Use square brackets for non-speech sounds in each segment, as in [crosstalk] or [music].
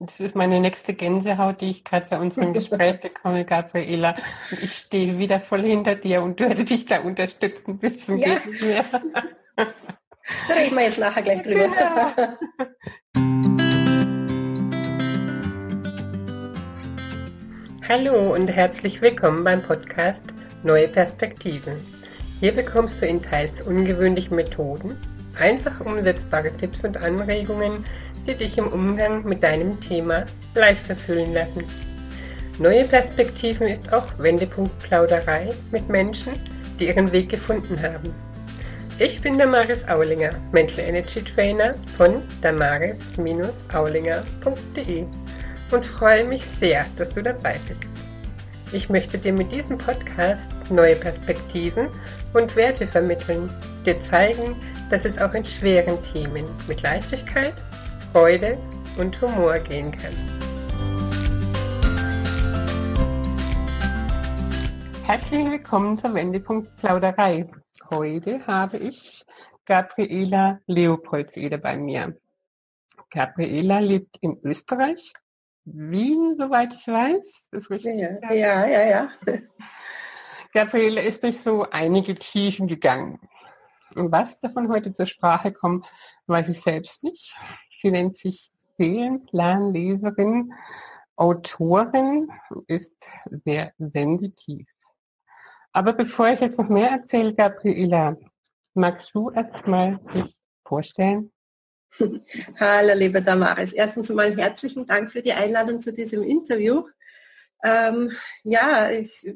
Das ist meine nächste Gänsehaut, die ich gerade bei unserem [laughs] Gespräch bekomme, Gabriela. Und ich stehe wieder voll hinter dir und du hättest dich da unterstützen müssen. Ja. [laughs] da reden wir jetzt nachher gleich drüber. Genau. Hallo und herzlich willkommen beim Podcast Neue Perspektiven. Hier bekommst du in teils ungewöhnlichen Methoden einfach umsetzbare Tipps und Anregungen, die dich im Umgang mit deinem Thema leichter fühlen lassen. Neue Perspektiven ist auch Wendepunkt Plauderei mit Menschen, die ihren Weg gefunden haben. Ich bin Damaris Aulinger, Mental Energy Trainer von damaris-aulinger.de und freue mich sehr, dass du dabei bist. Ich möchte dir mit diesem Podcast neue Perspektiven und Werte vermitteln, dir zeigen, dass es auch in schweren Themen mit Leichtigkeit Freude und Humor gehen kann. Herzlich willkommen zur Wendepunkt Plauderei. Heute habe ich Gabriela Leopoldseder bei mir. Gabriela lebt in Österreich, Wien, soweit ich weiß. Ist richtig? Ja, ja, ja, ja. [laughs] Gabriela ist durch so einige Tiefen gegangen. Und was davon heute zur Sprache kommt, weiß ich selbst nicht. Sie nennt sich Seelenplanleserin, Autorin, ist sehr sensitiv. Aber bevor ich jetzt noch mehr erzähle, Gabriela, magst du erstmal dich vorstellen? [laughs] Hallo, liebe Damaris. Erstens mal herzlichen Dank für die Einladung zu diesem Interview. Ähm, ja, ich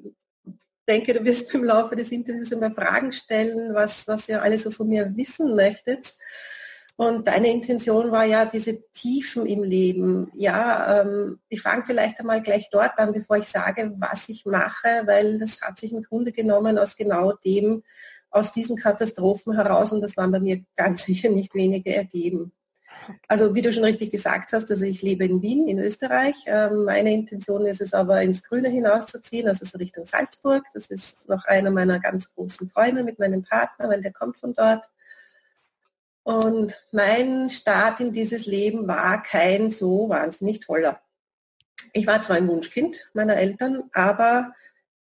denke, du wirst im Laufe des Interviews immer Fragen stellen, was, was ihr alle so von mir wissen möchtet. Und deine Intention war ja diese Tiefen im Leben. Ja, ähm, ich fange vielleicht einmal gleich dort an, bevor ich sage, was ich mache, weil das hat sich im Grunde genommen aus genau dem, aus diesen Katastrophen heraus, und das waren bei mir ganz [laughs] sicher nicht wenige, ergeben. Also wie du schon richtig gesagt hast, also ich lebe in Wien, in Österreich. Ähm, meine Intention ist es aber ins Grüne hinauszuziehen, also so Richtung Salzburg. Das ist noch einer meiner ganz großen Träume mit meinem Partner, weil der kommt von dort. Und mein Start in dieses Leben war kein so wahnsinnig toller. Ich war zwar ein Wunschkind meiner Eltern, aber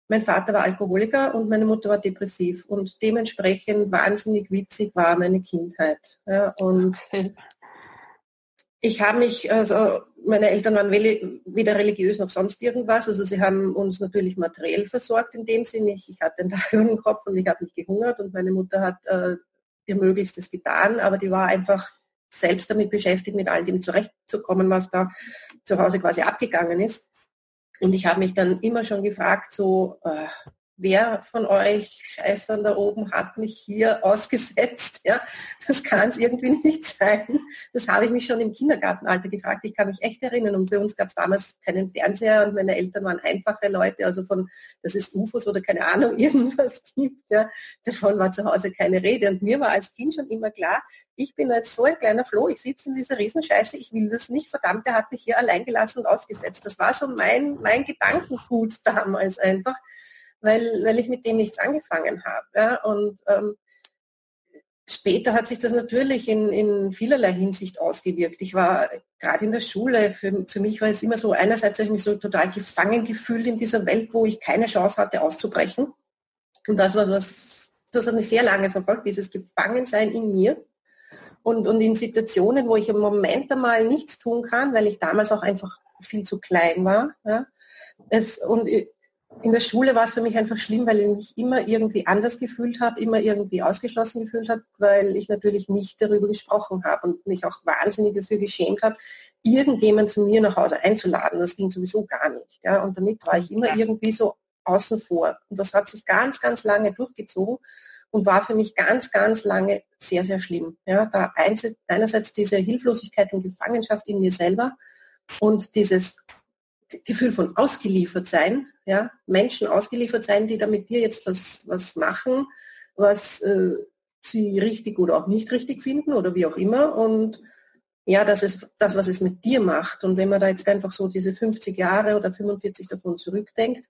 mein Vater war Alkoholiker und meine Mutter war depressiv und dementsprechend wahnsinnig witzig war meine Kindheit. Ja, und ich habe mich, also meine Eltern waren weder religiös noch sonst irgendwas. Also sie haben uns natürlich materiell versorgt in dem Sinne. Ich, ich hatte einen Dach über den Kopf und ich habe mich gehungert und meine Mutter hat äh, ihr Möglichstes getan, aber die war einfach selbst damit beschäftigt, mit all dem zurechtzukommen, was da zu Hause quasi abgegangen ist. Und ich habe mich dann immer schon gefragt, so, äh, wer von euch Scheißern da oben hat mich hier ausgesetzt? Ja, das kann es irgendwie [laughs] nicht sein. Das habe ich mich schon im Kindergartenalter gefragt. Ich kann mich echt erinnern. Und bei uns gab es damals keinen Fernseher und meine Eltern waren einfache Leute, also von, dass es UFOs oder keine Ahnung, [laughs] irgendwas gibt. Ja, davon war zu Hause keine Rede. Und mir war als Kind schon immer klar, ich bin jetzt so ein kleiner Floh, ich sitze in dieser Riesenscheiße, ich will das nicht, verdammt, der hat mich hier allein gelassen und ausgesetzt. Das war so mein, mein Gedankengut damals einfach weil, weil ich mit dem nichts angefangen habe. Ja? Und ähm, später hat sich das natürlich in, in vielerlei Hinsicht ausgewirkt. Ich war gerade in der Schule, für, für mich war es immer so, einerseits habe ich mich so total gefangen gefühlt in dieser Welt, wo ich keine Chance hatte auszubrechen. Und das war was, das hat mich sehr lange verfolgt, dieses Gefangensein in mir. Und, und in Situationen, wo ich im Moment einmal nichts tun kann, weil ich damals auch einfach viel zu klein war. Ja. Es, und in der Schule war es für mich einfach schlimm, weil ich mich immer irgendwie anders gefühlt habe, immer irgendwie ausgeschlossen gefühlt habe, weil ich natürlich nicht darüber gesprochen habe und mich auch wahnsinnig dafür geschämt habe, irgendjemand zu mir nach Hause einzuladen. Das ging sowieso gar nicht. Ja? Und damit war ich immer irgendwie so außen vor. Und das hat sich ganz, ganz lange durchgezogen und war für mich ganz, ganz lange sehr, sehr schlimm. Ja? Da einerseits diese Hilflosigkeit und Gefangenschaft in mir selber und dieses Gefühl von ausgeliefert sein, ja, Menschen ausgeliefert sein, die da mit dir jetzt was, was machen, was äh, sie richtig oder auch nicht richtig finden oder wie auch immer. Und ja, das ist das, was es mit dir macht. Und wenn man da jetzt einfach so diese 50 Jahre oder 45 davon zurückdenkt,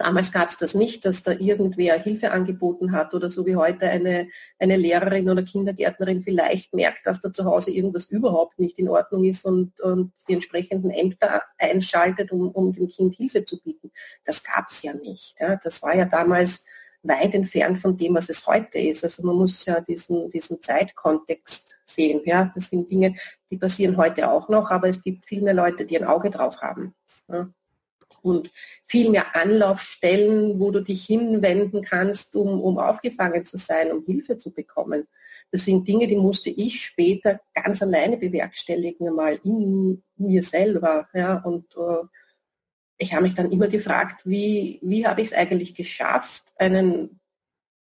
Damals gab es das nicht, dass da irgendwer Hilfe angeboten hat oder so wie heute eine, eine Lehrerin oder Kindergärtnerin vielleicht merkt, dass da zu Hause irgendwas überhaupt nicht in Ordnung ist und, und die entsprechenden Ämter einschaltet, um, um dem Kind Hilfe zu bieten. Das gab es ja nicht. Ja. Das war ja damals weit entfernt von dem, was es heute ist. Also man muss ja diesen, diesen Zeitkontext sehen. Ja. Das sind Dinge, die passieren heute auch noch, aber es gibt viel mehr Leute, die ein Auge drauf haben. Ja und viel mehr Anlaufstellen, wo du dich hinwenden kannst, um, um aufgefangen zu sein, um Hilfe zu bekommen. Das sind Dinge, die musste ich später ganz alleine bewerkstelligen, mal in mir selber. Ja, und äh, ich habe mich dann immer gefragt, wie, wie habe ich es eigentlich geschafft, einen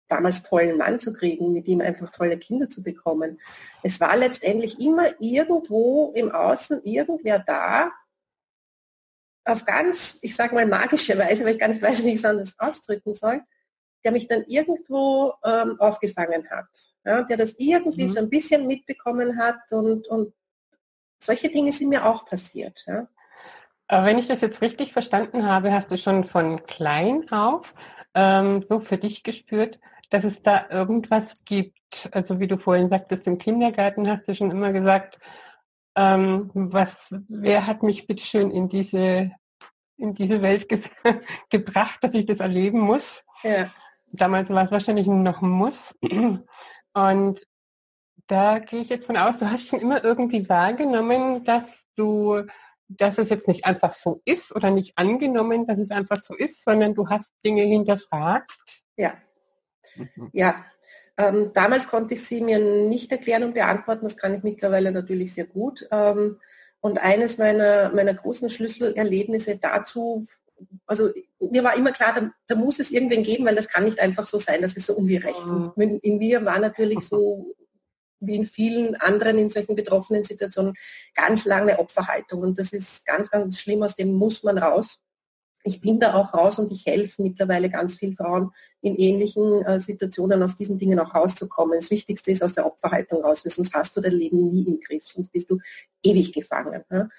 damals tollen Mann zu kriegen, mit ihm einfach tolle Kinder zu bekommen. Es war letztendlich immer irgendwo im Außen irgendwer da, auf ganz, ich sage mal magische Weise, weil ich gar nicht weiß, wie ich es anders ausdrücken soll, der mich dann irgendwo ähm, aufgefangen hat. Ja, der das irgendwie mhm. so ein bisschen mitbekommen hat und, und solche Dinge sind mir auch passiert. Ja. Aber wenn ich das jetzt richtig verstanden habe, hast du schon von klein auf ähm, so für dich gespürt, dass es da irgendwas gibt. Also wie du vorhin sagtest, im Kindergarten hast du schon immer gesagt, ähm, was, wer hat mich bitteschön in diese, in diese Welt ge [laughs] gebracht, dass ich das erleben muss? Ja. Damals war es wahrscheinlich noch ein Muss. [clears throat] Und da gehe ich jetzt von aus, du hast schon immer irgendwie wahrgenommen, dass du, dass es jetzt nicht einfach so ist oder nicht angenommen, dass es einfach so ist, sondern du hast Dinge hinterfragt. Ja. Mhm. Ja, ähm, damals konnte ich sie mir nicht erklären und beantworten, das kann ich mittlerweile natürlich sehr gut. Ähm, und eines meiner, meiner großen Schlüsselerlebnisse dazu, also mir war immer klar, da, da, muss es irgendwen geben, weil das kann nicht einfach so sein, das ist so ungerecht. Mhm. In, in mir war natürlich so, wie in vielen anderen in solchen betroffenen Situationen, ganz lange Opferhaltung. Und das ist ganz, ganz schlimm, aus dem muss man raus ich bin da auch raus und ich helfe mittlerweile ganz vielen Frauen in ähnlichen äh, Situationen aus diesen Dingen auch rauszukommen. Das Wichtigste ist aus der Opferhaltung raus, weil sonst hast du dein Leben nie im Griff, sonst bist du ewig gefangen. Ja?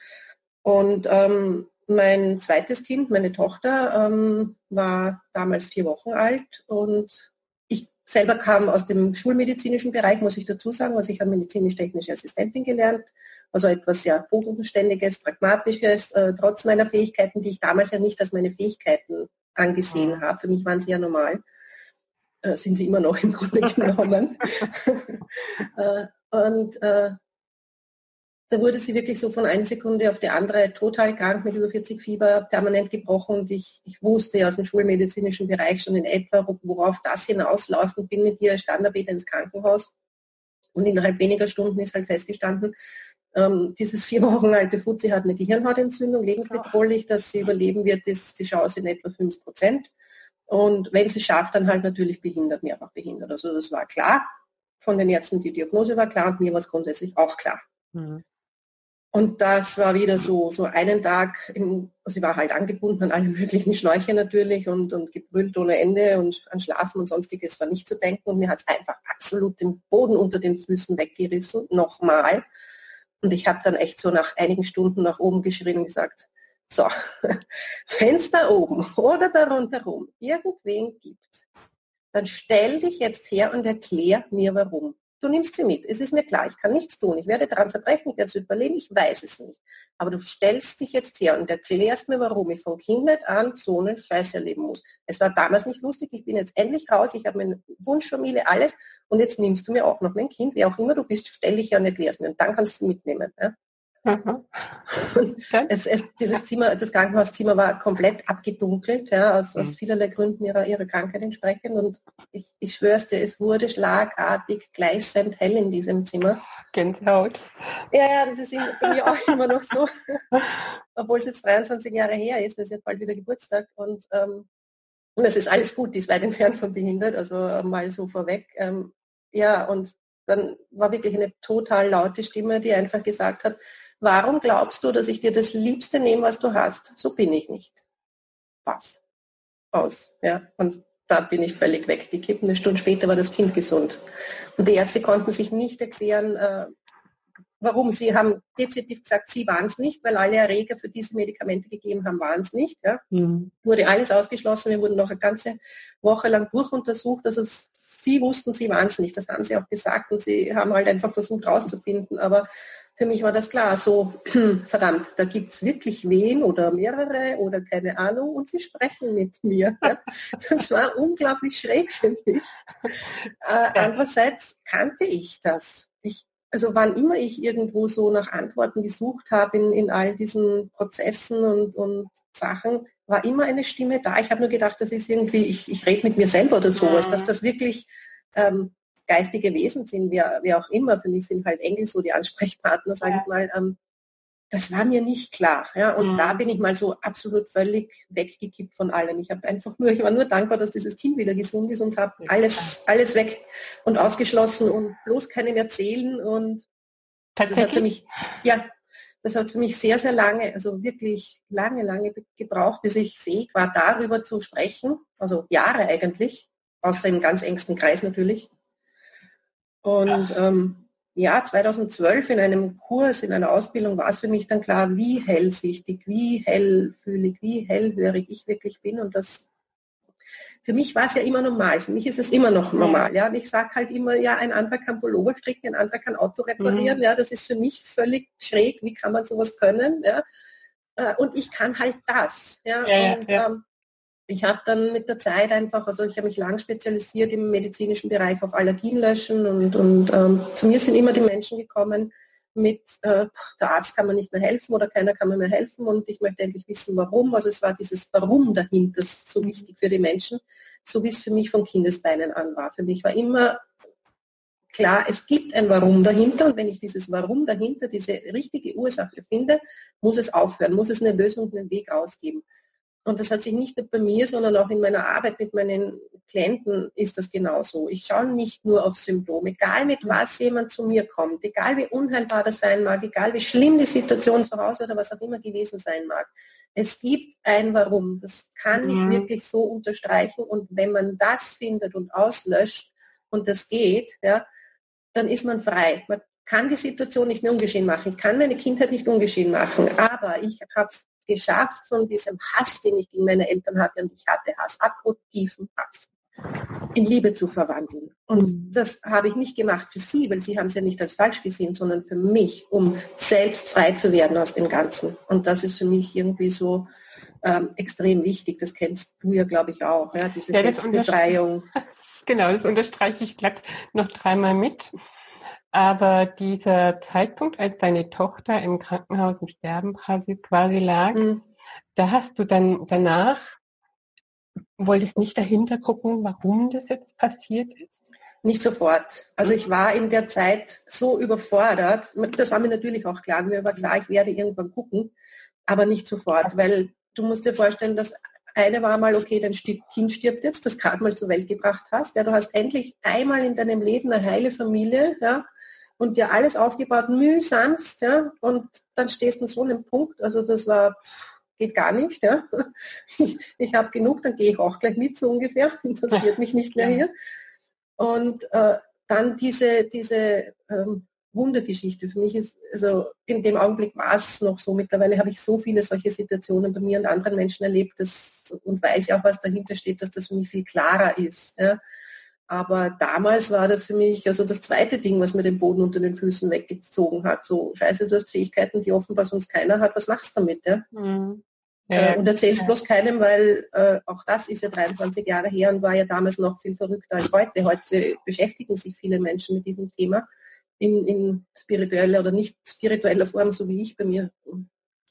Und ähm, mein zweites Kind, meine Tochter, ähm, war damals vier Wochen alt und ich selber kam aus dem schulmedizinischen Bereich, muss ich dazu sagen. Also ich habe medizinisch-technische Assistentin gelernt also etwas sehr bodenständiges, pragmatisches, äh, trotz meiner Fähigkeiten, die ich damals ja nicht als meine Fähigkeiten angesehen mhm. habe. Für mich waren sie ja normal. Äh, sind sie immer noch im Grunde [laughs] genommen. [laughs] äh, und äh, da wurde sie wirklich so von einer Sekunde auf die andere total krank mit über 40 Fieber, permanent gebrochen und ich, ich wusste ja aus dem schulmedizinischen Bereich schon in etwa, worauf das hinausläuft und bin mit ihr Standardbeter ins Krankenhaus. Und innerhalb weniger Stunden ist halt festgestanden, ähm, dieses vier Wochen alte Fuzzi hat eine Gehirnhautentzündung, lebensbedrohlich, dass sie überleben wird, ist die Chance in etwa 5 Prozent. Und wenn sie schafft, dann halt natürlich behindert, mehrfach behindert. Also das war klar. Von den Ärzten die Diagnose war klar und mir war es grundsätzlich auch klar. Mhm. Und das war wieder so, so einen Tag, im, also sie war halt angebunden an alle möglichen Schläuche natürlich und, und gebrüllt ohne Ende und an Schlafen und sonstiges war nicht zu denken und mir hat es einfach absolut den Boden unter den Füßen weggerissen, nochmal. Und ich habe dann echt so nach einigen Stunden nach oben geschrien und gesagt, so, wenn es da oben oder da rundherum irgendwen gibt, dann stell dich jetzt her und erklär mir warum. Du nimmst sie mit. Es ist mir klar, ich kann nichts tun. Ich werde daran zerbrechen, ich werde es überleben, ich weiß es nicht. Aber du stellst dich jetzt her und erklärst mir, warum ich von Kindheit an so einen Scheiß erleben muss. Es war damals nicht lustig, ich bin jetzt endlich raus, ich habe meine Wunschfamilie, alles. Und jetzt nimmst du mir auch noch mein Kind, wer auch immer du bist, stell dich her und erklärst mir. Und dann kannst du mitnehmen. Ja? Mhm. [laughs] Es, es, dieses Zimmer, das Krankenhauszimmer war komplett abgedunkelt, ja, aus, mhm. aus vielerlei Gründen ihrer, ihrer Krankheit entsprechend. Und ich, ich schwör's dir, es wurde schlagartig gleißend hell in diesem Zimmer. Gänsehaut. Ja, ja, das ist bei mir auch immer noch so. [laughs] Obwohl es jetzt 23 Jahre her ist, es ist jetzt bald wieder Geburtstag. Und, ähm, und es ist alles gut, die ist weit entfernt von behindert, also mal so vorweg. Ähm, ja, und dann war wirklich eine total laute Stimme, die einfach gesagt hat, Warum glaubst du, dass ich dir das Liebste nehme, was du hast? So bin ich nicht. Paff. Aus. Ja. Und da bin ich völlig weggekippt. Eine Stunde später war das Kind gesund. Und die Ärzte konnten sich nicht erklären, äh, warum. Sie haben dezidiert gesagt, sie waren es nicht, weil alle Erreger für diese Medikamente gegeben haben, waren es nicht. Ja. Mhm. Wurde alles ausgeschlossen, wir wurden noch eine ganze Woche lang durchuntersucht. Also sie wussten, sie waren es nicht. Das haben sie auch gesagt und sie haben halt einfach versucht rauszufinden. Aber für mich war das klar, so [clears throat] verdammt, da gibt es wirklich wen oder mehrere oder keine Ahnung und sie sprechen mit mir. [laughs] Das war unglaublich schräg für mich. Äh, andererseits kannte ich das. Ich, also wann immer ich irgendwo so nach Antworten gesucht habe in, in all diesen Prozessen und, und Sachen, war immer eine Stimme da. Ich habe nur gedacht, das ist irgendwie, ich, ich rede mit mir selber oder sowas, dass das wirklich ähm, geistige Wesen sind, wie, wie auch immer, für mich sind halt Engel so die Ansprechpartner, sage ja. ich mal, ähm, das war mir nicht klar. Ja? Und mhm. da bin ich mal so absolut völlig weggekippt von allem. Ich habe einfach nur, ich war nur dankbar, dass dieses Kind wieder gesund ist und habe alles, alles weg und ausgeschlossen und bloß keinem erzählen. Und das hat für mich, ja, das hat für mich sehr, sehr lange, also wirklich lange, lange gebraucht, bis ich fähig war, darüber zu sprechen. Also Jahre eigentlich, außer im ganz engsten Kreis natürlich. Und ähm, ja, 2012 in einem Kurs, in einer Ausbildung war es für mich dann klar, wie hellsichtig, wie hellfühlig, wie hellhörig ich wirklich bin. Und das für mich war es ja immer normal. Für mich ist es immer noch normal. Ja, und ich sage halt immer, ja, ein anderer kann Pullover stricken, ein anderer kann Auto reparieren. Mhm. Ja, das ist für mich völlig schräg. Wie kann man sowas können? Ja, äh, und ich kann halt das. Ja, ja und ja. Ähm, ich habe dann mit der Zeit einfach, also ich habe mich lang spezialisiert im medizinischen Bereich auf Allergien löschen und, und ähm, zu mir sind immer die Menschen gekommen mit, äh, der Arzt kann mir nicht mehr helfen oder keiner kann mir mehr helfen und ich möchte endlich wissen, warum. Also es war dieses Warum dahinter so wichtig für die Menschen, so wie es für mich von Kindesbeinen an war. Für mich war immer klar, es gibt ein Warum dahinter und wenn ich dieses Warum dahinter, diese richtige Ursache finde, muss es aufhören, muss es eine Lösung, einen Weg ausgeben. Und das hat sich nicht nur bei mir, sondern auch in meiner Arbeit mit meinen Klienten ist das genauso. Ich schaue nicht nur auf Symptome, egal mit was jemand zu mir kommt, egal wie unheilbar das sein mag, egal wie schlimm die Situation zu Hause oder was auch immer gewesen sein mag. Es gibt ein Warum. Das kann ich mhm. wirklich so unterstreichen. Und wenn man das findet und auslöscht und das geht, ja, dann ist man frei. Man kann die Situation nicht mehr ungeschehen machen. Ich kann meine Kindheit nicht ungeschehen machen. Aber ich habe es geschafft, von diesem Hass, den ich gegen meine Eltern hatte, und ich hatte Hass, akutiven Hass, in Liebe zu verwandeln. Und mhm. das habe ich nicht gemacht für sie, weil sie haben es ja nicht als falsch gesehen, sondern für mich, um selbst frei zu werden aus dem Ganzen. Und das ist für mich irgendwie so ähm, extrem wichtig. Das kennst du ja, glaube ich, auch, ja, diese ja, Selbstbefreiung. [laughs] Genau, das unterstreiche ich glatt noch dreimal mit. Aber dieser Zeitpunkt, als deine Tochter im Krankenhaus im Sterben quasi lag, mhm. da hast du dann danach, wolltest nicht dahinter gucken, warum das jetzt passiert ist? Nicht sofort. Also ich war in der Zeit so überfordert. Das war mir natürlich auch klar. Mir war klar, ich werde irgendwann gucken, aber nicht sofort, weil du musst dir vorstellen, dass eine war mal, okay, dein Kind stirbt jetzt, das gerade mal zur Welt gebracht hast. Ja, du hast endlich einmal in deinem Leben eine heile Familie, ja, und dir alles aufgebaut, mühsamst, ja, und dann stehst du so einem Punkt, also das war, geht gar nicht, ja. [laughs] Ich, ich habe genug, dann gehe ich auch gleich mit, so ungefähr, [laughs] interessiert mich nicht mehr hier. Und äh, dann diese, diese ähm, Wundergeschichte. Für mich ist, also in dem Augenblick war es noch so, mittlerweile habe ich so viele solche Situationen bei mir und anderen Menschen erlebt dass, und weiß ja auch, was dahinter steht, dass das für mich viel klarer ist. Ja. Aber damals war das für mich also das zweite Ding, was mir den Boden unter den Füßen weggezogen hat. So, scheiße, du hast Fähigkeiten, die offenbar sonst keiner hat, was machst du damit? Ja? Mhm. Äh, und erzählst ja. bloß keinem, weil äh, auch das ist ja 23 Jahre her und war ja damals noch viel verrückter als heute. Heute beschäftigen sich viele Menschen mit diesem Thema in, in spiritueller oder nicht spiritueller Form, so wie ich bei mir.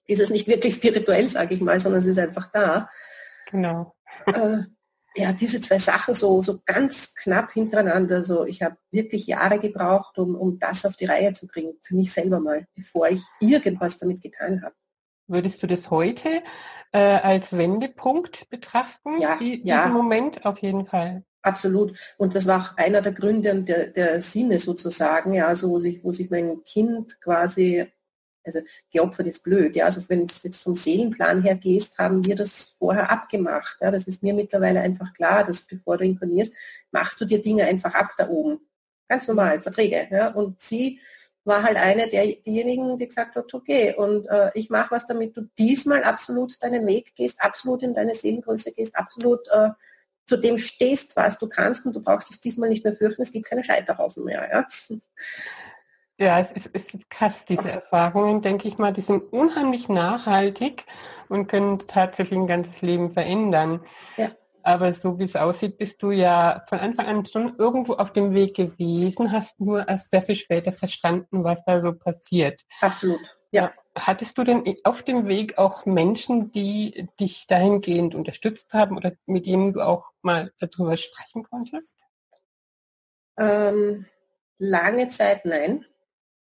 Ist es nicht wirklich spirituell, sage ich mal, sondern es ist einfach da. Genau. Äh, ja, diese zwei Sachen so, so ganz knapp hintereinander. So, ich habe wirklich Jahre gebraucht, um, um das auf die Reihe zu kriegen, für mich selber mal, bevor ich irgendwas damit getan habe. Würdest du das heute äh, als Wendepunkt betrachten? Ja, die, ja. Moment auf jeden Fall. Absolut. Und das war auch einer der Gründe und der, der Sinne sozusagen, ja, so wo sich, wo sich mein Kind quasi also geopfert ist blöd. Ja, also wenn du jetzt vom Seelenplan her gehst, haben wir das vorher abgemacht. Ja, das ist mir mittlerweile einfach klar, dass bevor du inkarnierst, machst du dir Dinge einfach ab da oben. Ganz normal, Verträge. Ja, und sie war halt eine der diejenigen, die gesagt hat, okay, und äh, ich mache was, damit du diesmal absolut deinen Weg gehst, absolut in deine Seelengröße gehst, absolut äh, zu dem stehst, was du kannst und du brauchst es diesmal nicht mehr fürchten, es gibt keine Scheiterhaufen mehr. Ja, ja es, ist, es ist krass, diese Erfahrungen, denke ich mal, die sind unheimlich nachhaltig und können tatsächlich ein ganzes Leben verändern. Ja. Aber so wie es aussieht, bist du ja von Anfang an schon irgendwo auf dem Weg gewesen, hast nur erst sehr viel später verstanden, was da so passiert. Absolut, ja. Hattest du denn auf dem Weg auch Menschen, die dich dahingehend unterstützt haben oder mit denen du auch mal darüber sprechen konntest? Ähm, lange Zeit nein.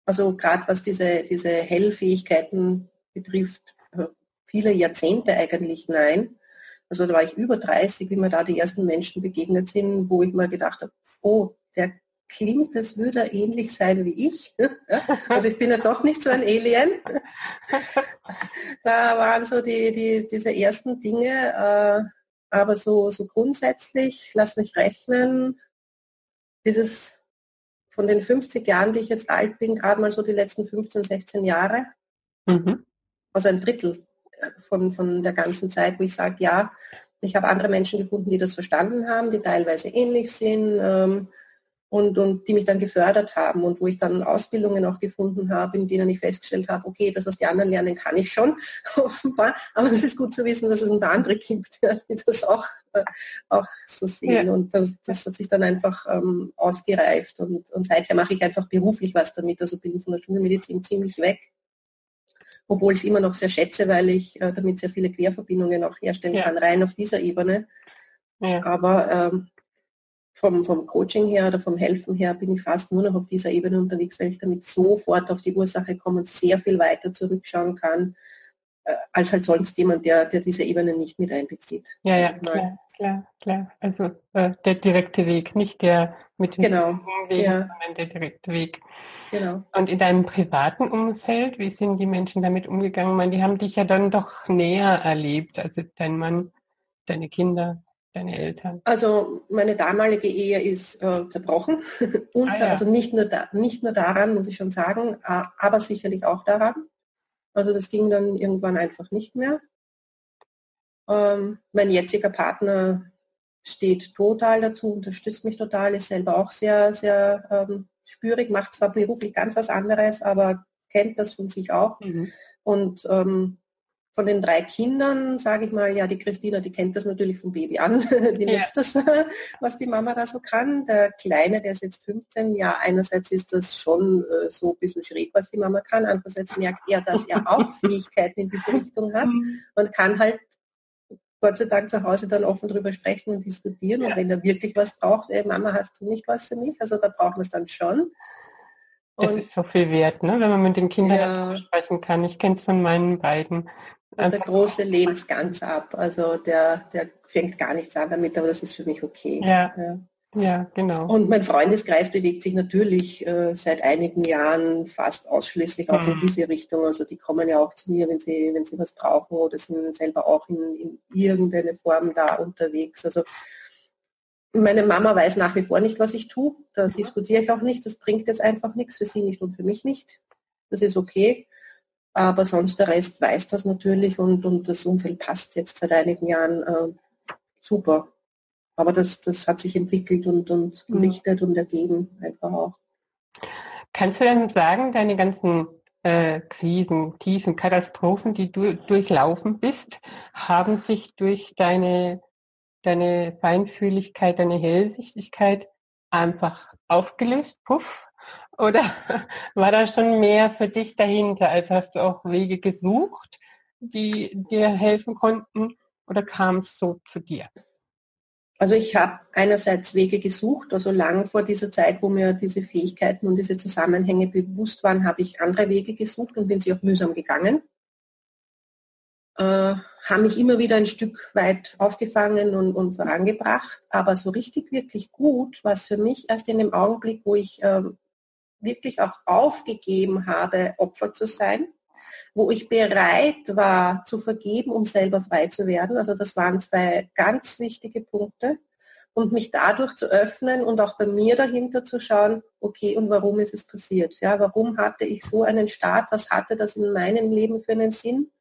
Also gerade was diese, diese Hellfähigkeiten betrifft, äh, viele Jahrzehnte eigentlich nein. Also da war ich über 30, wie mir da die ersten Menschen begegnet sind, wo ich mal gedacht habe, oh, der klingt, das würde ähnlich sein wie ich. [laughs] Also ich bin ja doch nicht so ein Alien. [laughs] Da waren so die, die, diese ersten Dinge, äh, aber so, so grundsätzlich, lass mich rechnen, dieses von den 50 Jahren, die ich jetzt alt bin, gerade mal so die letzten 15, 16 Jahre, mhm. also ein Drittel von, von der ganzen Zeit, wo ich sage, ja, ich habe andere Menschen gefunden, die das verstanden haben, die teilweise ähnlich sind ähm, und, und die mich dann gefördert haben und wo ich dann Ausbildungen auch gefunden habe, in denen ich festgestellt habe, okay, das, was die anderen lernen, kann ich schon, [laughs] offenbar, aber es ist gut zu wissen, dass es ein paar andere gibt, [laughs] die das auch, äh, auch so sehen ja. und das, das, hat sich dann einfach ähm, ausgereift und, und seither mache ich einfach beruflich was damit, also bin von der Schulmedizin ziemlich weg obwohl ich es immer noch sehr schätze, weil ich äh, damit sehr viele Querverbindungen auch herstellen ja. kann, rein auf dieser Ebene. Ja. Aber ähm, vom, vom Coaching her oder vom Helfen her bin ich fast nur noch auf dieser Ebene unterwegs, weil ich damit sofort auf die Ursache komme und sehr viel weiter zurückschauen kann, äh, als halt sonst jemand, der, der diese Ebene nicht mit einbezieht. Ja, ja, klar, klar, klar. Also äh, der direkte Weg, nicht der mit dem genau. Weg, ja. sondern der direkte Weg. Genau. Und in deinem privaten Umfeld, wie sind die Menschen damit umgegangen? Ich meine, die haben dich ja dann doch näher erlebt, als jetzt dein Mann, deine Kinder, deine Eltern. Also meine damalige Ehe ist äh, zerbrochen. [laughs] Und, ah, ja. Also nicht nur, da, nicht nur daran, muss ich schon sagen, aber sicherlich auch daran. Also das ging dann irgendwann einfach nicht mehr. Ähm, mein jetziger Partner steht total dazu, unterstützt mich total, ist selber auch sehr, sehr ähm, spürig, macht zwar beruflich ganz was anderes, aber kennt das von sich auch. Mhm. Und ähm, von den drei Kindern, sage ich mal, ja, die Christina, die kennt das natürlich vom Baby an, [laughs] die ja. nutzt das, [laughs] was die Mama da so kann. Der Kleine, der ist jetzt 15, ja, einerseits ist das schon äh, so ein bisschen schräg, was die Mama kann, andererseits merkt er, dass er auch [laughs] Fähigkeiten in diese Richtung hat mhm. und kann halt Gott sei Dank zu Hause dann offen drüber sprechen und diskutieren. Ja. Und wenn er wirklich was braucht, ey, Mama, hast du nicht was für mich? Also da braucht man es dann schon. Und das ist so viel wert, ne? wenn man mit den Kindern ja. sprechen kann. Ich kenne es von meinen beiden. Der Große lehnt es ganz ab. Also der, der fängt gar nichts an damit, aber das ist für mich okay. Ja. ja. Ja, genau. Und mein Freundeskreis bewegt sich natürlich äh, seit einigen Jahren fast ausschließlich auch mhm. in diese Richtung. Also die kommen ja auch zu mir, wenn sie, wenn sie was brauchen oder sind selber auch in, in irgendeine Form da unterwegs. Also meine Mama weiß nach wie vor nicht, was ich tue. Da mhm. diskutiere ich auch nicht. Das bringt jetzt einfach nichts für sie nicht und für mich nicht. Das ist okay. Aber sonst der Rest weiß das natürlich und, und das Umfeld passt jetzt seit einigen Jahren äh, super. Aber das, das hat sich entwickelt und, und mhm. gerichtet und ergeben einfach auch. Kannst du denn sagen, deine ganzen äh, Krisen, Tiefen, Katastrophen, die du durchlaufen bist, haben sich durch deine, deine Feinfühligkeit, deine Hellsichtigkeit einfach aufgelöst, puff? Oder [laughs] war da schon mehr für dich dahinter? Also hast du auch Wege gesucht, die dir helfen konnten? Oder kam es so zu dir? Also ich habe einerseits Wege gesucht, also lang vor dieser Zeit, wo mir diese Fähigkeiten und diese Zusammenhänge bewusst waren, habe ich andere Wege gesucht und bin sie auch mühsam gegangen. Äh, haben mich immer wieder ein Stück weit aufgefangen und, und vorangebracht, aber so richtig wirklich gut war es für mich erst in dem Augenblick, wo ich äh, wirklich auch aufgegeben habe, Opfer zu sein wo ich bereit war zu vergeben, um selber frei zu werden. Also das waren zwei ganz wichtige Punkte. und mich dadurch zu öffnen und auch bei mir dahinter zu schauen, okay, und warum ist es passiert? Ja, warum hatte ich so einen Start? Was hatte das in meinem Leben für einen Sinn?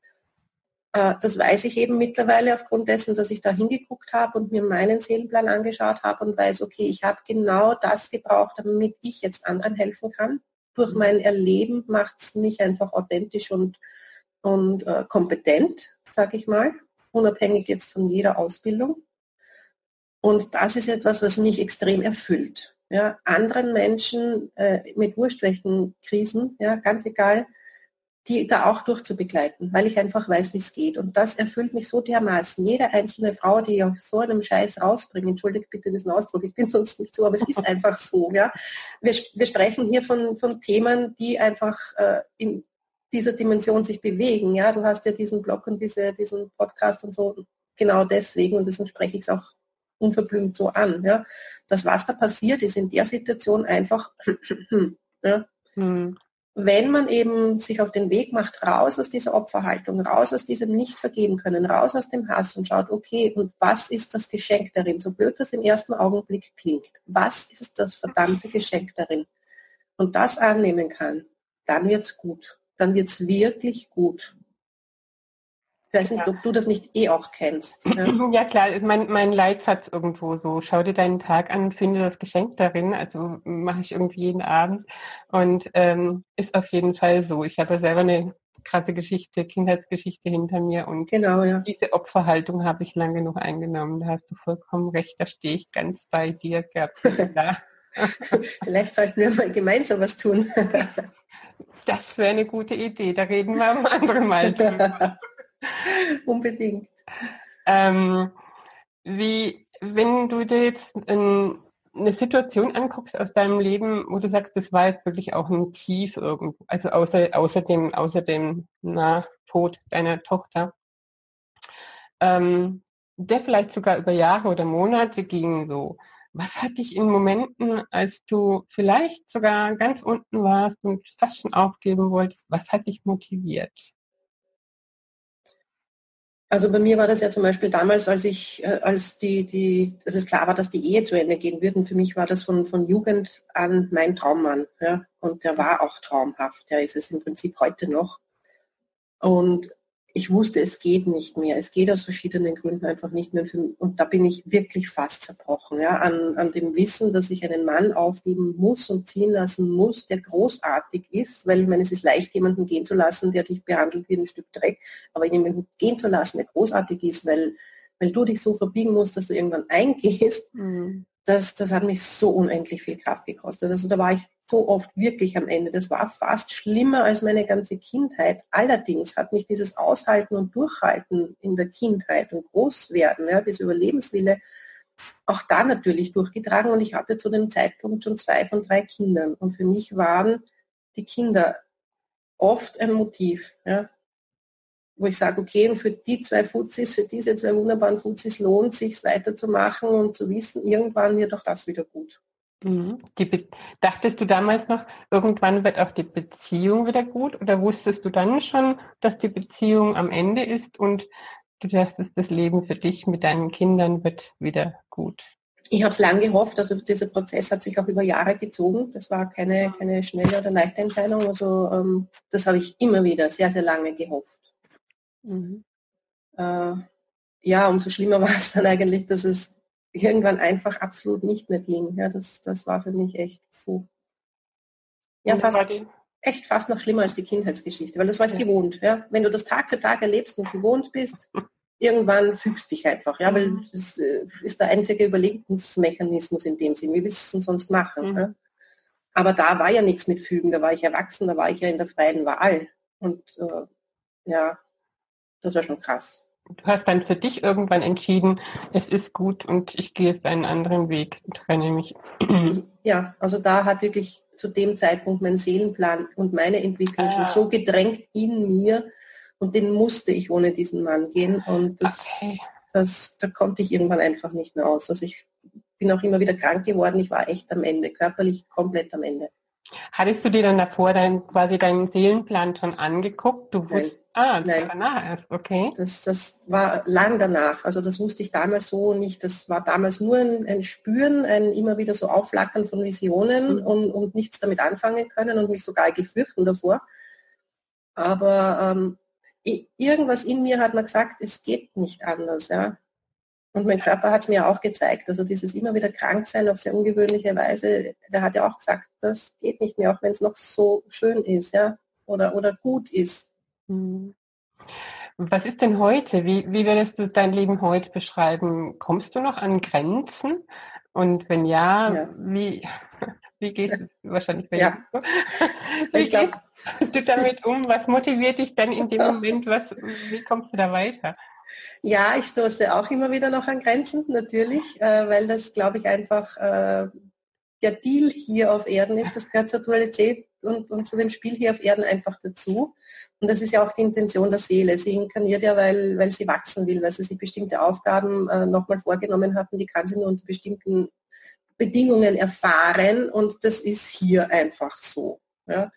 Äh, das weiß ich eben mittlerweile aufgrund dessen, dass ich da hingeguckt habe und mir meinen Seelenplan angeschaut habe und weiß, okay, ich habe genau das gebraucht, damit ich jetzt anderen helfen kann. Durch mein Erleben macht es mich einfach authentisch und, und äh, kompetent, sage ich mal, unabhängig jetzt von jeder Ausbildung. Und das ist etwas, was mich extrem erfüllt. Ja, anderen Menschen äh, mit wurscht welchen Krisen, ja, ganz egal, die da auch durchzubegleiten, weil ich einfach weiß, wie es geht. Und das erfüllt mich so dermaßen. Jede einzelne Frau, die aus so einem Scheiß rausbringt, entschuldigt bitte diesen Ausdruck, ich bin sonst nicht so, aber es ist einfach so. Ja. Wir, wir sprechen hier von, von Themen, die einfach äh, in dieser Dimension sich bewegen. Ja. Du hast ja diesen Blog und diese, diesen Podcast und so genau deswegen und deswegen spreche ich es auch unverblümt so an. Ja. Das, was da passiert, ist in der Situation einfach, [clears throat] ja. Hm. Wenn man eben sich auf den Weg macht, raus aus dieser Opferhaltung, raus aus diesem Nicht-Vergeben können, raus aus dem Hass und schaut, okay, und was ist das Geschenk darin? So blöd das im ersten Augenblick klingt. Was ist das verdammte Geschenk darin? Und das annehmen kann, dann wird es gut. Dann wird es wirklich gut. Ich weiß nicht, ob du das nicht eh auch kennst. Ja, [clears throat] ja klar, mein, mein Leitsatz irgendwo so, schau dir deinen Tag an, finde das Geschenk darin, also mache ich irgendwie jeden Abend und ähm, ist auf jeden Fall so. Ich habe selber eine krasse Geschichte, Kindheitsgeschichte hinter mir und genau, ja. diese Opferhaltung habe ich lange genug eingenommen. Da hast du vollkommen recht, da stehe ich ganz bei dir, Gabriela. [laughs] [laughs] Vielleicht sollten wir mal gemeinsam was tun. das wäre eine gute Idee, da reden wir am anderen Mal drüber. [laughs] [laughs] Unbedingt. Ähm, wie, wenn du dir jetzt ein, eine Situation anguckst aus deinem Leben, wo du sagst, das war jetzt wirklich auch ein Tief irgendwo, also außer, außer dem, außer dem na, Tod deiner Tochter, ähm, der vielleicht sogar über Jahre oder Monate ging so. Was hat dich in Momenten, als du vielleicht sogar ganz unten warst und fast schon aufgeben wolltest, was hat dich motiviert? Also bei mir war das ja zum Beispiel damals, als ich, äh, als die, die, dass es klar war, dass die Ehe zu Ende gehen wird. Und für mich war das von, von Jugend an mein Traummann. Ja? Und der war auch traumhaft. Der ist es im Prinzip heute noch. Und ich wusste, es geht nicht mehr. Es geht aus verschiedenen Gründen einfach nicht mehr. Und da bin ich wirklich fast zerbrochen. Ja, an, an dem Wissen, dass ich einen Mann aufgeben muss und ziehen lassen muss, der großartig ist. Weil ich meine, es ist leicht, jemanden gehen zu lassen, der dich behandelt wie ein Stück Dreck. Aber jemanden gehen zu lassen, der großartig ist, weil, weil du dich so verbiegen musst, dass du irgendwann [laughs] eingehst, mhm. das, das hat mich so unendlich viel Kraft gekostet. Also da war ich so oft wirklich am Ende. Das war fast schlimmer als meine ganze Kindheit. Allerdings hat mich dieses Aushalten und Durchhalten in der Kindheit und Großwerden, ja, diese Überlebenswille, auch da natürlich durchgetragen. Und ich hatte zu dem Zeitpunkt schon zwei von drei Kindern. Und für mich waren die Kinder oft ein Motiv. Ja, wo ich sage, okay, und für die zwei Fuzis, für diese zwei wunderbaren Fuzis lohnt sich weiterzumachen und zu wissen, irgendwann wird auch das wieder gut. Mhm. dachtest du damals noch, irgendwann wird auch die Beziehung wieder gut oder wusstest du dann schon, dass die Beziehung am Ende ist und du dachtest, das Leben für dich mit deinen Kindern wird wieder gut? Ich habe es lange gehofft, also dieser Prozess hat sich auch über Jahre gezogen. Das war keine, keine schnelle oder leichte Entscheidung. Also ähm, das habe ich immer wieder sehr, sehr lange gehofft. Mhm. Äh, ja, umso schlimmer [laughs] war es dann eigentlich, dass es irgendwann einfach absolut nicht mehr ging. Ja, das, das war für mich echt puh. Ja, fast, echt fast noch schlimmer als die Kindheitsgeschichte, weil das war ich ja. gewohnt. Ja. Wenn du das Tag für Tag erlebst und gewohnt bist, irgendwann fügst dich einfach, ja, weil mhm. das äh, ist der einzige Überlebensmechanismus in dem Sinn. Wie willst du es sonst machen? Mhm. Ja? Aber da war ja nichts mit Fügen, da war ich erwachsen, da war ich ja in der freien Wahl. Und äh, ja, das war schon krass du hast dann für dich irgendwann entschieden, es ist gut und ich gehe jetzt einen anderen Weg, trenne mich. Ja, also da hat wirklich zu dem Zeitpunkt mein Seelenplan und meine Entwicklung ah. schon so gedrängt in mir und den musste ich ohne diesen Mann gehen und das, okay. das, da konnte ich irgendwann einfach nicht mehr aus. Also ich bin auch immer wieder krank geworden, ich war echt am Ende, körperlich komplett am Ende. Hattest du dir dann davor dein, quasi deinen Seelenplan schon angeguckt? Du wusst, ah, das Nein. war danach erst, okay. Das, das war lang danach. Also das wusste ich damals so nicht. Das war damals nur ein, ein Spüren, ein immer wieder so Auflackern von Visionen mhm. und, und nichts damit anfangen können und mich sogar gefürchten davor. Aber ähm, irgendwas in mir hat mir gesagt, es geht nicht anders. Ja. Und mein Körper hat es mir auch gezeigt. Also dieses immer wieder krank sein auf sehr ungewöhnliche Weise, der hat ja auch gesagt, das geht nicht mehr, auch wenn es noch so schön ist, ja, oder, oder gut ist. Hm. Was ist denn heute? Wie, wie würdest du dein Leben heute beschreiben? Kommst du noch an Grenzen? Und wenn ja, ja. wie, wie gehst du wahrscheinlich ja. [laughs] Wie ich gehst du damit um? Was motiviert dich dann in dem Moment? Was, wie kommst du da weiter? Ja, ich stoße auch immer wieder noch an Grenzen, natürlich, äh, weil das, glaube ich, einfach äh, der Deal hier auf Erden ist. Das gehört zur Dualität und, und zu dem Spiel hier auf Erden einfach dazu. Und das ist ja auch die Intention der Seele. Sie inkarniert ja, weil, weil sie wachsen will, weil sie sich bestimmte Aufgaben äh, nochmal vorgenommen hatten, die kann sie nur unter bestimmten Bedingungen erfahren und das ist hier einfach so. Ja.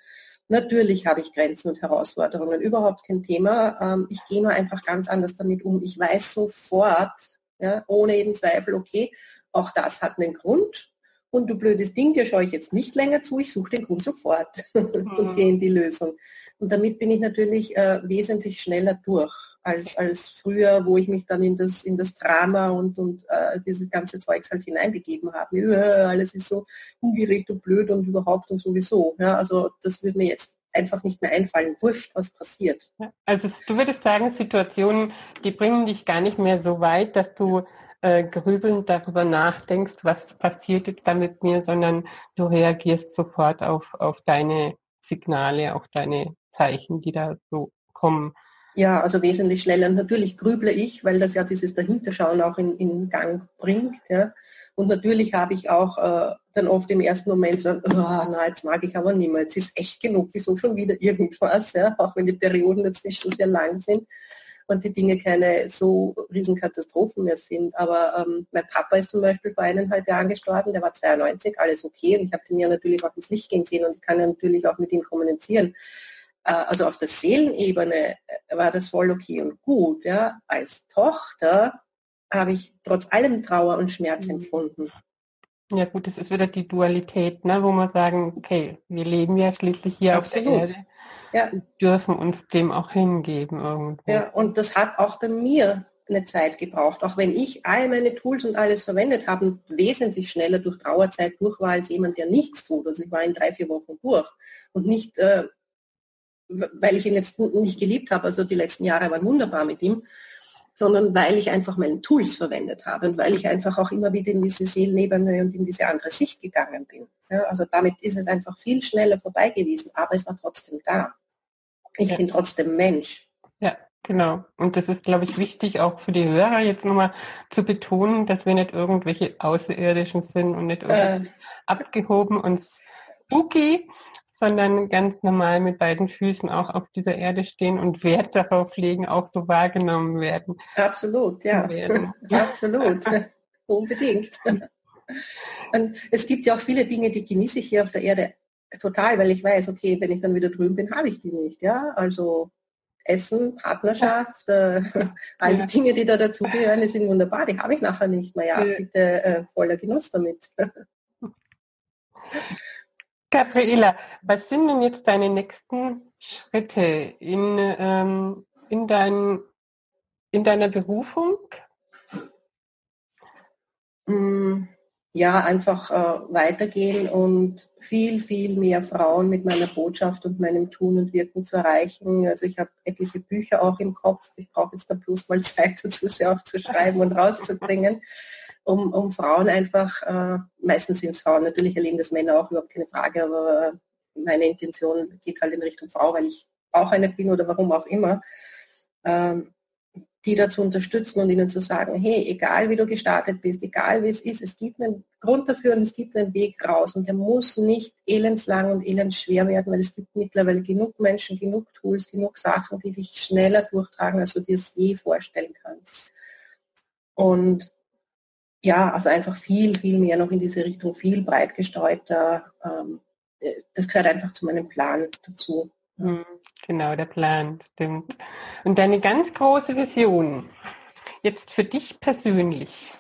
Natürlich habe ich Grenzen und Herausforderungen, überhaupt kein Thema. Ähm, ich gehe nur einfach ganz anders damit um. Ich weiß sofort, ja, ohne jeden Zweifel, okay, auch das hat einen Grund. Und du blödes Ding, dir schaue ich jetzt nicht länger zu, ich suche den Grund sofort [laughs] mhm. und gehe in die Lösung. Und damit bin ich natürlich äh, wesentlich schneller durch als, als früher, wo ich mich dann in das, in das Drama und, und äh, dieses ganze Zeugs halt hineinbegeben habe. Äh, alles ist so ungerecht und blöd und überhaupt und sowieso. Ja, also das würde mir jetzt einfach nicht mehr einfallen. Wurscht, was passiert. Also du würdest sagen, Situationen, die bringen dich gar nicht mehr so weit, dass du äh, grübelnd darüber nachdenkst, was passiert jetzt da mit mir, sondern du reagierst sofort auf, auf deine Signale, auf deine Zeichen, die da so kommen. Ja, also wesentlich schneller. natürlich grüble ich, weil das ja dieses Dahinterschauen auch in, in Gang bringt. Ja. Und natürlich habe ich auch äh, dann oft im ersten Moment so, oh, na, jetzt mag ich aber nicht mehr, jetzt ist echt genug, wieso schon wieder irgendwas, ja, auch wenn die Perioden dazwischen sehr lang sind und die Dinge keine so riesen Katastrophen mehr sind. Aber ähm, mein Papa ist zum Beispiel vor eineinhalb Jahren gestorben, der war 92, alles okay und ich habe den ja natürlich auch ins Licht gehen sehen und ich kann ja natürlich auch mit ihm kommunizieren. Äh, also auf der Seelenebene äh, war das voll okay und gut. Ja. Als Tochter habe ich trotz allem Trauer und Schmerz mhm. empfunden. Ja gut, das ist wieder die Dualität, ne, wo man sagen, okay, wir leben ja schließlich hier Absolut. auf der Erde. Ja. dürfen uns dem auch hingeben irgendwo. Ja, und das hat auch bei mir eine Zeit gebraucht. Auch wenn ich all meine Tools und alles verwendet habe und wesentlich schneller durch Trauerzeit durch war als jemand, der nichts tut. Also ich war in drei, vier Wochen durch und nicht äh, weil ich ihn jetzt nicht geliebt habe, also die letzten Jahre waren wunderbar mit ihm, sondern weil ich einfach meine Tools verwendet habe und weil ich einfach auch immer wieder in diese Seelenebene und in diese andere Sicht gegangen bin. Ja, also damit ist es einfach viel schneller vorbei gewesen, aber es war trotzdem da. Ich ja. bin trotzdem Mensch. Ja, genau. Und das ist, glaube ich, wichtig auch für die Hörer jetzt nochmal zu betonen, dass wir nicht irgendwelche Außerirdischen sind und nicht äh. abgehoben und spooky, sondern ganz normal mit beiden Füßen auch auf dieser Erde stehen und Wert darauf legen, auch so wahrgenommen werden. Absolut, ja. [laughs] Absolut. [laughs] Unbedingt. Und es gibt ja auch viele Dinge, die genieße ich hier auf der Erde total, weil ich weiß, okay, wenn ich dann wieder drüben bin, habe ich die nicht. Ja, also Essen, Partnerschaft, äh, [laughs] all die Dinge, die da dazugehören, die sind wunderbar. Die habe ich nachher nicht mehr. Ja, bitte äh, voller Genuss damit. Gabriela, was sind denn jetzt deine nächsten Schritte in, ähm, in, dein, in deiner Berufung? Mm, ja, einfach äh, weitergehen und viel, viel mehr Frauen mit meiner Botschaft und meinem Tun und Wirken zu erreichen. Also ich habe etliche Bücher auch im Kopf. Ich brauche jetzt da bloß mal [laughs] Zeit dazu, sie auch zu schreiben und rauszubringen um, um Frauen einfach, äh, meistens sind es Frauen, natürlich erleben das Männer auch überhaupt keine Frage, aber meine Intention geht halt in Richtung Frau, weil ich auch eine bin oder warum auch immer, ähm, die dazu unterstützen und ihnen zu sagen, hey, egal wie du gestartet bist, egal wie es ist, es gibt einen Grund dafür und es gibt einen Weg raus und der muss nicht elendslang und elendschwer werden, weil es gibt mittlerweile genug Menschen, genug Tools, genug Sachen, die dich schneller durchtragen, als du dir es je vorstellen kannst. Und ja, also einfach viel, viel mehr noch in diese Richtung, viel breit gestreuter, ähm, äh, das gehört einfach zu meinem Plan dazu. Hm, genau, der Plan, stimmt. Und deine ganz große Vision, jetzt für dich persönlich.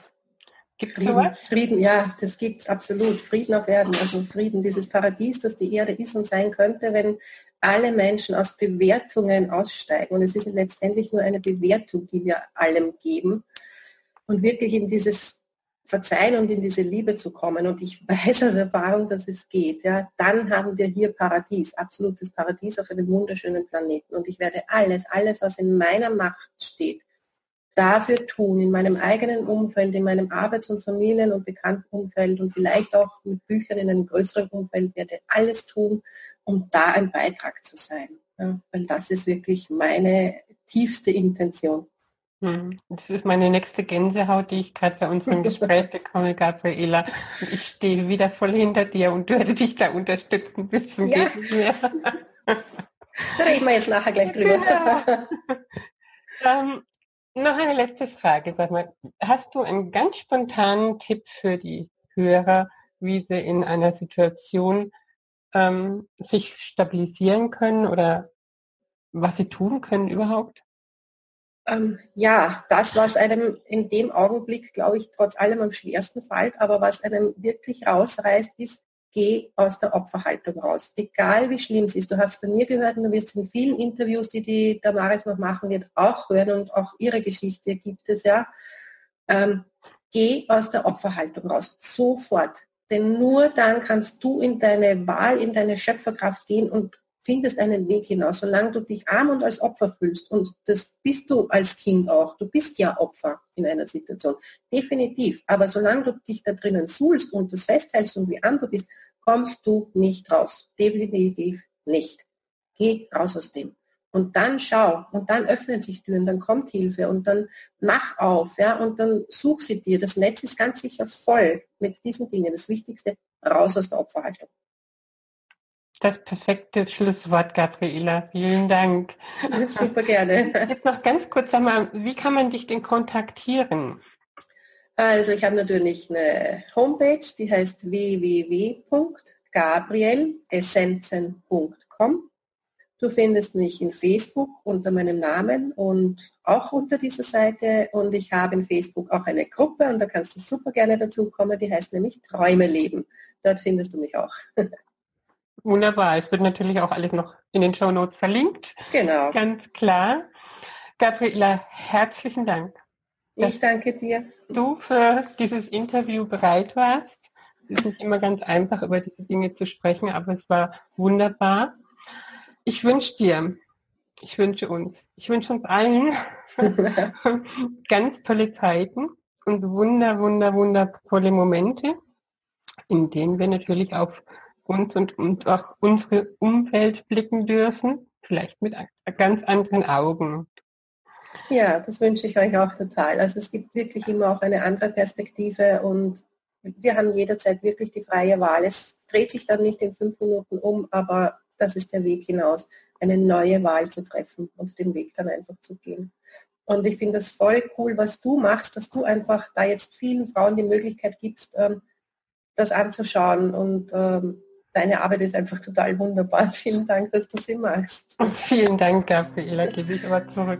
Gibt Frieden, sowas? Frieden, ja, das gibt es absolut. Frieden auf Erden, also Frieden, dieses Paradies, das die Erde ist und sein könnte, wenn alle Menschen aus Bewertungen aussteigen. Und es ist letztendlich nur eine Bewertung, die wir allem geben. Und wirklich in dieses Verzeihen und in diese Liebe zu kommen. Und ich weiß aus Erfahrung, dass es geht. Ja, dann haben wir hier Paradies, absolutes Paradies auf einem wunderschönen Planeten. Und ich werde alles, alles, was in meiner Macht steht, dafür tun, in meinem eigenen Umfeld, in meinem Arbeits- und Familien- und Bekanntenumfeld und vielleicht auch mit Büchern in einem größeren Umfeld, werde alles tun, um da ein Beitrag zu sein. Ja, weil das ist wirklich meine tiefste Intention. Hm, das ist meine nächste Gänsehaut, die ich gerade bei unserem Gespräch bekomme, Gabriela. Und ich stehe wieder voll hinter dir und würde dich da unterstützen bis zum ja. da reden wir jetzt nachher gleich drüber. Genau. ähm, noch eine letzte Frage. Sag mal, hast du einen ganz spontanen Tipp für die Hörer, wie sie in einer Situation ähm, sich stabilisieren können oder was sie tun können überhaupt? Ähm, ja, das, was einem in dem Augenblick, glaube ich, trotz allem am schwersten fällt, aber was einem wirklich rausreißt, ist, geh aus der Opferhaltung raus. Egal wie schlimm es ist. Du hast von mir gehört und du wirst in vielen Interviews, die die Damaris noch machen wird, auch hören und auch ihre Geschichte gibt es ja. Ähm, geh aus der Opferhaltung raus. Sofort. Denn nur dann kannst du in deine Wahl, in deine Schöpferkraft gehen und findest einen Weg hinaus, solange du dich arm und als Opfer fühlst. Und das bist du als Kind auch. Du bist ja Opfer in einer Situation. Definitiv. Aber solange du dich da drinnen suhlst und das festhältst und wie arm du bist, kommst du nicht raus. Definitiv nicht. Geh raus aus dem. Und dann schau und dann öffnen sich Türen, dann kommt Hilfe und dann mach auf, ja, und dann such sie dir. Das Netz ist ganz sicher voll mit diesen Dingen. Das Wichtigste, raus aus der Opferhaltung. Das perfekte Schlusswort, Gabriela. Vielen Dank. [laughs] Super gerne. Jetzt noch ganz kurz einmal, wie kann man dich denn kontaktieren? Also ich habe natürlich eine Homepage, die heißt www.gabrielessenzen.com. Du findest mich in Facebook unter meinem Namen und auch unter dieser Seite. Und ich habe in Facebook auch eine Gruppe und da kannst du super gerne dazu kommen. Die heißt nämlich Träume leben. Dort findest du mich auch. [laughs] Wunderbar. Es wird natürlich auch alles noch in den Show Notes verlinkt. Genau. Ganz klar. Gabriela, herzlichen Dank. Ich danke dir. Du für dieses Interview bereit warst. Es ist nicht immer ganz einfach, über diese Dinge zu sprechen, aber es war wunderbar. Ich wünsche dir, ich wünsche uns, ich wünsche uns allen [laughs] ganz tolle Zeiten und wunder, wunder, wundervolle Momente, in denen wir natürlich auf uns und, und auch unsere Umwelt blicken dürfen, vielleicht mit ganz anderen Augen. Ja, das wünsche ich euch auch total. Also es gibt wirklich immer auch eine andere Perspektive und wir haben jederzeit wirklich die freie Wahl. Es dreht sich dann nicht in fünf Minuten um, aber das ist der Weg hinaus, eine neue Wahl zu treffen und den Weg dann einfach zu gehen. Und ich finde das voll cool, was du machst, dass du einfach da jetzt vielen Frauen die Möglichkeit gibst, ähm, das anzuschauen und ähm, deine Arbeit ist einfach total wunderbar. [laughs] Vielen Dank, dass du sie machst. Vielen Dank, Gabriela, gebe ich aber zurück.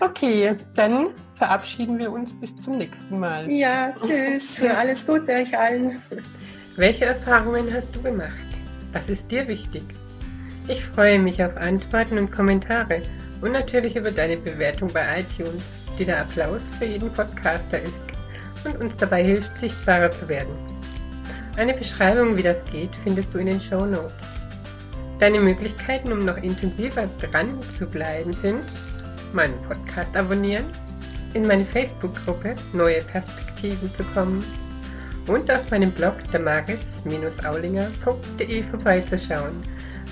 Okay, dann verabschieden wir uns bis zum nächsten Mal. Ja, [laughs] tschüss. Alles Gute euch allen. Welche Erfahrungen hast du gemacht? Was ist dir wichtig? Ich freue mich auf Antworten und Kommentare und natürlich über deine Bewertung bei iTunes, die der Applaus für jeden Podcaster ist und uns dabei hilft, sichtbarer zu werden. Eine Beschreibung, wie das geht, findest du in den Show Notes. Deine Möglichkeiten, um noch intensiver dran zu bleiben, sind meinen Podcast abonnieren, in meine Facebook-Gruppe Neue Perspektiven zu kommen und auf meinem Blog damaris-aulinger.de vorbeizuschauen,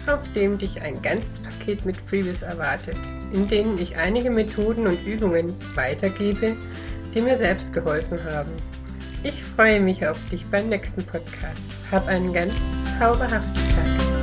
auf dem dich ein ganzes Paket mit Freebies erwartet, in denen ich einige Methoden und Übungen weitergebe, die mir selbst geholfen haben. Ich freue mich auf dich beim nächsten Podcast. Hab einen ganz zauberhaften Tag.